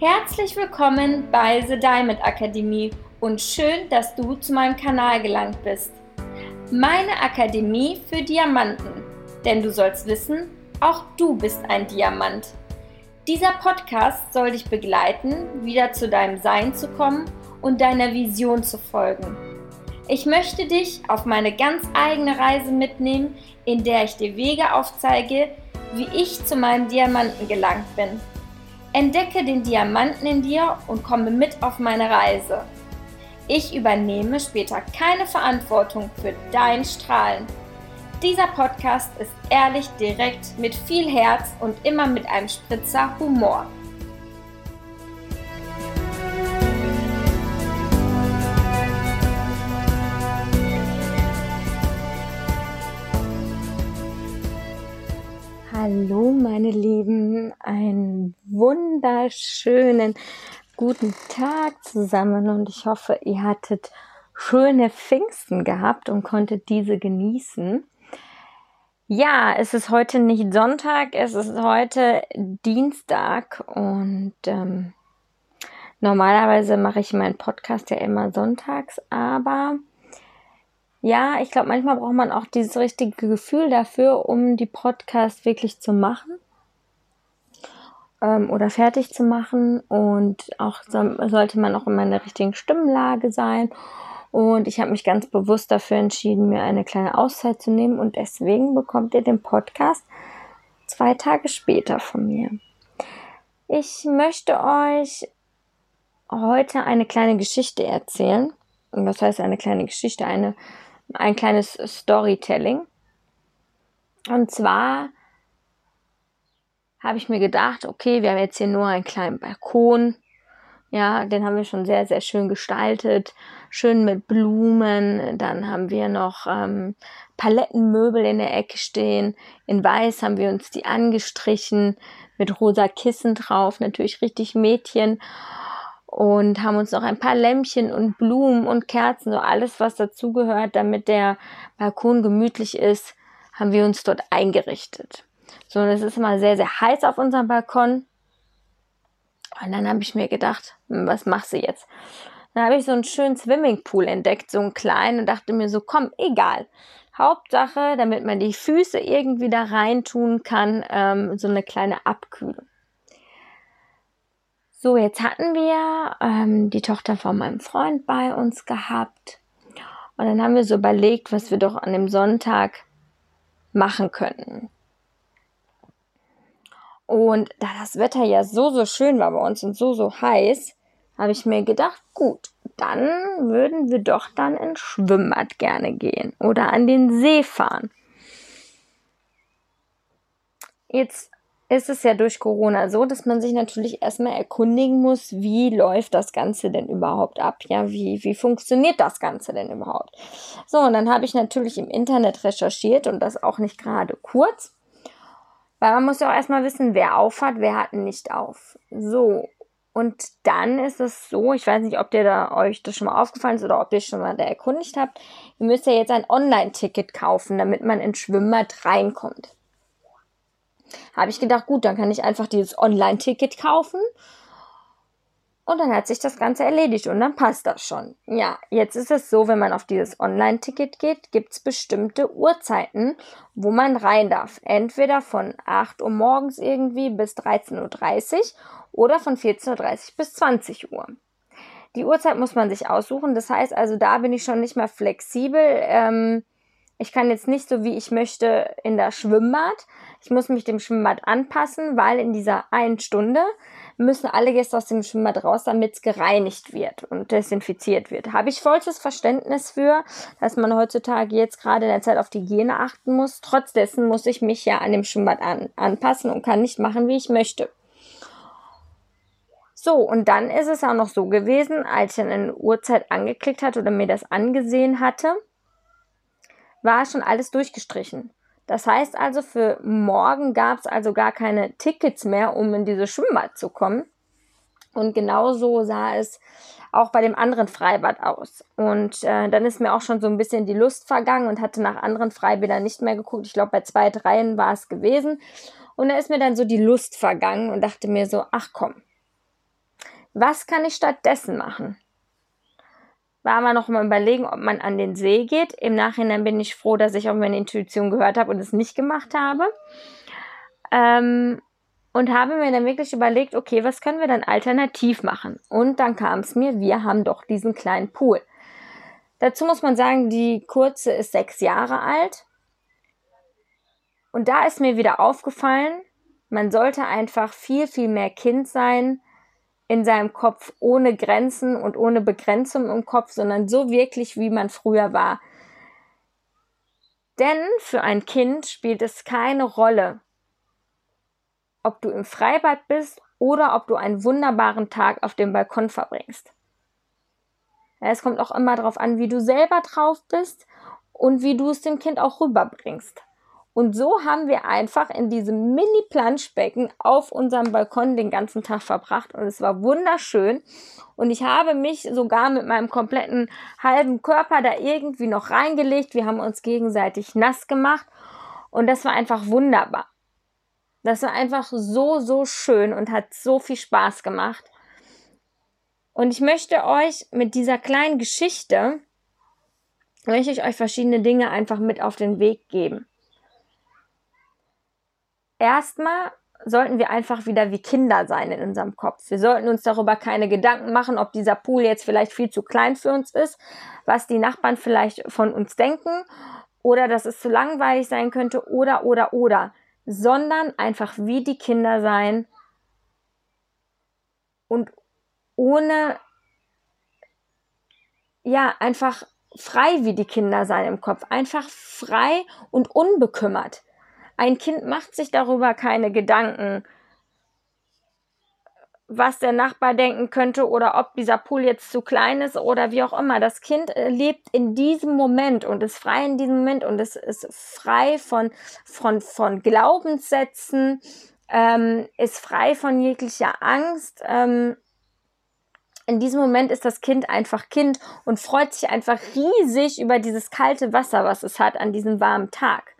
Herzlich willkommen bei The Diamond Akademie und schön, dass du zu meinem Kanal gelangt bist. Meine Akademie für Diamanten, denn du sollst wissen, auch du bist ein Diamant. Dieser Podcast soll dich begleiten, wieder zu deinem Sein zu kommen und deiner Vision zu folgen. Ich möchte dich auf meine ganz eigene Reise mitnehmen, in der ich dir Wege aufzeige, wie ich zu meinem Diamanten gelangt bin. Entdecke den Diamanten in dir und komme mit auf meine Reise. Ich übernehme später keine Verantwortung für dein Strahlen. Dieser Podcast ist ehrlich, direkt, mit viel Herz und immer mit einem Spritzer Humor. Wunderschönen guten Tag zusammen und ich hoffe, ihr hattet schöne Pfingsten gehabt und konntet diese genießen. Ja, es ist heute nicht Sonntag, es ist heute Dienstag und ähm, normalerweise mache ich meinen Podcast ja immer sonntags, aber ja, ich glaube, manchmal braucht man auch dieses richtige Gefühl dafür, um die Podcast wirklich zu machen ähm, oder fertig zu machen. Und auch so, sollte man auch in meiner richtigen Stimmlage sein. Und ich habe mich ganz bewusst dafür entschieden, mir eine kleine Auszeit zu nehmen. Und deswegen bekommt ihr den Podcast zwei Tage später von mir. Ich möchte euch heute eine kleine Geschichte erzählen. Und was heißt eine kleine Geschichte? Eine ein kleines Storytelling. Und zwar habe ich mir gedacht, okay, wir haben jetzt hier nur einen kleinen Balkon. Ja, den haben wir schon sehr, sehr schön gestaltet. Schön mit Blumen. Dann haben wir noch ähm, Palettenmöbel in der Ecke stehen. In weiß haben wir uns die angestrichen. Mit rosa Kissen drauf. Natürlich richtig Mädchen und haben uns noch ein paar Lämpchen und Blumen und Kerzen, so alles, was dazugehört, damit der Balkon gemütlich ist, haben wir uns dort eingerichtet. So, und es ist immer sehr, sehr heiß auf unserem Balkon. Und dann habe ich mir gedacht, hm, was machst du jetzt? Dann habe ich so einen schönen Swimmingpool entdeckt, so einen kleinen, und dachte mir so, komm, egal. Hauptsache, damit man die Füße irgendwie da rein tun kann, ähm, so eine kleine Abkühlung. So, jetzt hatten wir ähm, die Tochter von meinem Freund bei uns gehabt. Und dann haben wir so überlegt, was wir doch an dem Sonntag machen könnten. Und da das Wetter ja so, so schön war bei uns und so, so heiß, habe ich mir gedacht, gut, dann würden wir doch dann ins Schwimmbad gerne gehen oder an den See fahren. Jetzt ist es ja durch Corona so, dass man sich natürlich erstmal erkundigen muss, wie läuft das Ganze denn überhaupt ab? Ja, wie, wie funktioniert das Ganze denn überhaupt? So, und dann habe ich natürlich im Internet recherchiert und das auch nicht gerade kurz. Weil man muss ja auch erstmal wissen, wer aufhat, wer hat nicht auf. So. Und dann ist es so, ich weiß nicht, ob dir da euch das schon mal aufgefallen ist oder ob ihr schon mal da erkundigt habt. Ihr müsst ja jetzt ein Online-Ticket kaufen, damit man ins Schwimmbad reinkommt. Habe ich gedacht, gut, dann kann ich einfach dieses Online-Ticket kaufen. Und dann hat sich das Ganze erledigt und dann passt das schon. Ja, jetzt ist es so, wenn man auf dieses Online-Ticket geht, gibt es bestimmte Uhrzeiten, wo man rein darf. Entweder von 8 Uhr morgens irgendwie bis 13.30 Uhr oder von 14.30 Uhr bis 20 Uhr. Die Uhrzeit muss man sich aussuchen. Das heißt also, da bin ich schon nicht mehr flexibel. Ähm, ich kann jetzt nicht so, wie ich möchte, in das Schwimmbad. Ich muss mich dem Schwimmbad anpassen, weil in dieser einen Stunde müssen alle Gäste aus dem Schwimmbad raus, damit es gereinigt wird und desinfiziert wird. Habe ich vollstes Verständnis für, dass man heutzutage jetzt gerade in der Zeit auf die Hygiene achten muss. Trotz muss ich mich ja an dem Schwimmbad an, anpassen und kann nicht machen, wie ich möchte. So, und dann ist es auch noch so gewesen, als ich eine Uhrzeit angeklickt hatte oder mir das angesehen hatte, war schon alles durchgestrichen. Das heißt also, für morgen gab es also gar keine Tickets mehr, um in dieses Schwimmbad zu kommen. Und genauso sah es auch bei dem anderen Freibad aus. Und äh, dann ist mir auch schon so ein bisschen die Lust vergangen und hatte nach anderen Freibädern nicht mehr geguckt. Ich glaube, bei zwei, dreien war es gewesen. Und da ist mir dann so die Lust vergangen und dachte mir so, ach komm, Was kann ich stattdessen machen? War man noch mal überlegen, ob man an den See geht. Im Nachhinein bin ich froh, dass ich auf meine Intuition gehört habe und es nicht gemacht habe. Ähm, und habe mir dann wirklich überlegt, okay, was können wir dann alternativ machen? Und dann kam es mir, wir haben doch diesen kleinen Pool. Dazu muss man sagen, die kurze ist sechs Jahre alt. Und da ist mir wieder aufgefallen, man sollte einfach viel, viel mehr Kind sein in seinem Kopf, ohne Grenzen und ohne Begrenzung im Kopf, sondern so wirklich, wie man früher war. Denn für ein Kind spielt es keine Rolle, ob du im Freibad bist oder ob du einen wunderbaren Tag auf dem Balkon verbringst. es kommt auch immer darauf an, wie du selber drauf bist und wie du es dem Kind auch rüberbringst. Und so haben wir einfach in diesem Mini-Planschbecken auf unserem Balkon den ganzen Tag verbracht und es war wunderschön. Und ich habe mich sogar mit meinem kompletten halben Körper da irgendwie noch reingelegt. Wir haben uns gegenseitig nass gemacht und das war einfach wunderbar. Das war einfach so, so schön und hat so viel Spaß gemacht. Und ich möchte euch mit dieser kleinen Geschichte, möchte ich euch verschiedene Dinge einfach mit auf den Weg geben. Erstmal sollten wir einfach wieder wie Kinder sein in unserem Kopf. Wir sollten uns darüber keine Gedanken machen, ob dieser Pool jetzt vielleicht viel zu klein für uns ist, was die Nachbarn vielleicht von uns denken oder dass es zu langweilig sein könnte oder oder oder sondern einfach wie die Kinder sein und ohne, ja, einfach frei wie die Kinder sein im Kopf, einfach frei und unbekümmert. Ein Kind macht sich darüber keine Gedanken, was der Nachbar denken könnte oder ob dieser Pool jetzt zu klein ist oder wie auch immer. Das Kind äh, lebt in diesem Moment und ist frei in diesem Moment und es ist frei von, von, von Glaubenssätzen, ähm, ist frei von jeglicher Angst. Ähm, in diesem Moment ist das Kind einfach Kind und freut sich einfach riesig über dieses kalte Wasser, was es hat an diesem warmen Tag.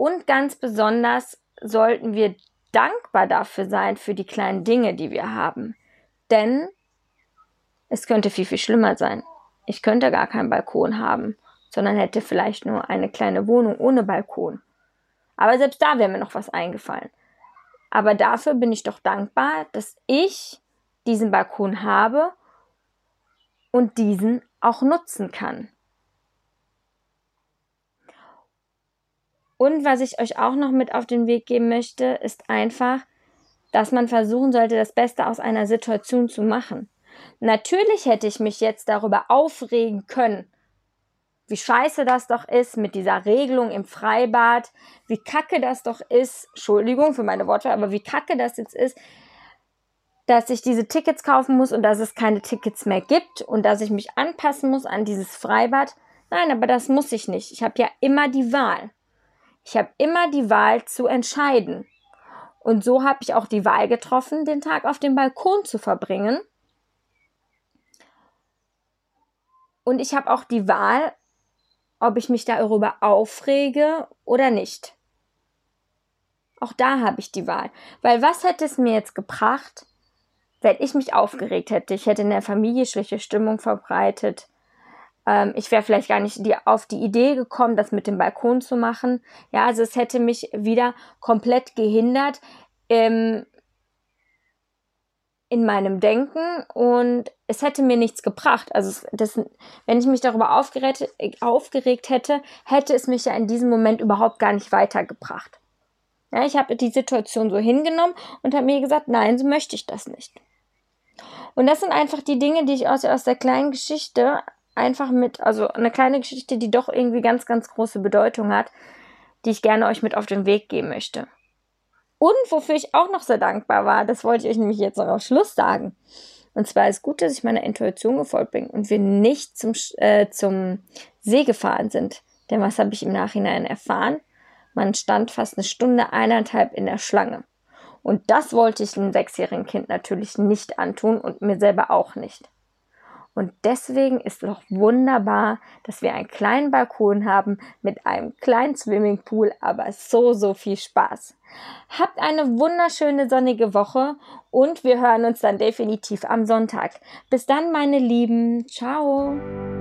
Und ganz besonders sollten wir dankbar dafür sein, für die kleinen Dinge, die wir haben. Denn es könnte viel, viel schlimmer sein. Ich könnte gar keinen Balkon haben, sondern hätte vielleicht nur eine kleine Wohnung ohne Balkon. Aber selbst da wäre mir noch was eingefallen. Aber dafür bin ich doch dankbar, dass ich diesen Balkon habe und diesen auch nutzen kann. Und was ich euch auch noch mit auf den Weg geben möchte, ist einfach, dass man versuchen sollte, das Beste aus einer Situation zu machen. Natürlich hätte ich mich jetzt darüber aufregen können, wie scheiße das doch ist mit dieser Regelung im Freibad, wie kacke das doch ist, Entschuldigung für meine Worte, aber wie kacke das jetzt ist, dass ich diese Tickets kaufen muss und dass es keine Tickets mehr gibt und dass ich mich anpassen muss an dieses Freibad. Nein, aber das muss ich nicht. Ich habe ja immer die Wahl. Ich habe immer die Wahl zu entscheiden. Und so habe ich auch die Wahl getroffen, den Tag auf dem Balkon zu verbringen. Und ich habe auch die Wahl, ob ich mich darüber aufrege oder nicht. Auch da habe ich die Wahl. Weil was hätte es mir jetzt gebracht, wenn ich mich aufgeregt hätte? Ich hätte in der Familie schlechte Stimmung verbreitet. Ähm, ich wäre vielleicht gar nicht die, auf die Idee gekommen, das mit dem Balkon zu machen. Ja, also es hätte mich wieder komplett gehindert ähm, in meinem Denken und es hätte mir nichts gebracht. Also das, wenn ich mich darüber aufgeregt, aufgeregt hätte, hätte es mich ja in diesem Moment überhaupt gar nicht weitergebracht. Ja, ich habe die Situation so hingenommen und habe mir gesagt, nein, so möchte ich das nicht. Und das sind einfach die Dinge, die ich aus, aus der kleinen Geschichte einfach mit, also eine kleine Geschichte, die doch irgendwie ganz, ganz große Bedeutung hat, die ich gerne euch mit auf den Weg geben möchte. Und wofür ich auch noch sehr dankbar war, das wollte ich euch nämlich jetzt noch am Schluss sagen. Und zwar ist gut, dass ich meiner Intuition gefolgt bin und wir nicht zum, äh, zum See gefahren sind. Denn was habe ich im Nachhinein erfahren? Man stand fast eine Stunde, eineinhalb in der Schlange. Und das wollte ich einem sechsjährigen Kind natürlich nicht antun und mir selber auch nicht. Und deswegen ist es auch wunderbar, dass wir einen kleinen Balkon haben mit einem kleinen Swimmingpool, aber so, so viel Spaß. Habt eine wunderschöne sonnige Woche und wir hören uns dann definitiv am Sonntag. Bis dann, meine Lieben. Ciao.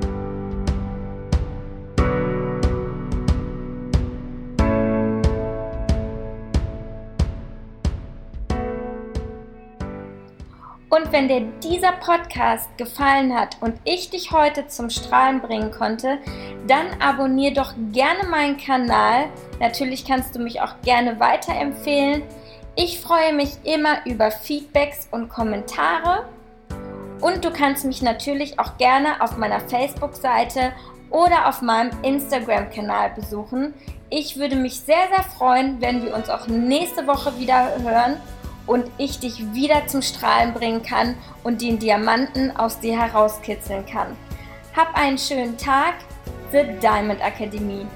Und wenn dir dieser Podcast gefallen hat und ich dich heute zum Strahlen bringen konnte, dann abonniere doch gerne meinen Kanal. Natürlich kannst du mich auch gerne weiterempfehlen. Ich freue mich immer über Feedbacks und Kommentare. Und du kannst mich natürlich auch gerne auf meiner Facebook-Seite oder auf meinem Instagram-Kanal besuchen. Ich würde mich sehr, sehr freuen, wenn wir uns auch nächste Woche wieder hören und ich dich wieder zum Strahlen bringen kann und den Diamanten aus dir herauskitzeln kann. Hab einen schönen Tag, The Diamond Akademie.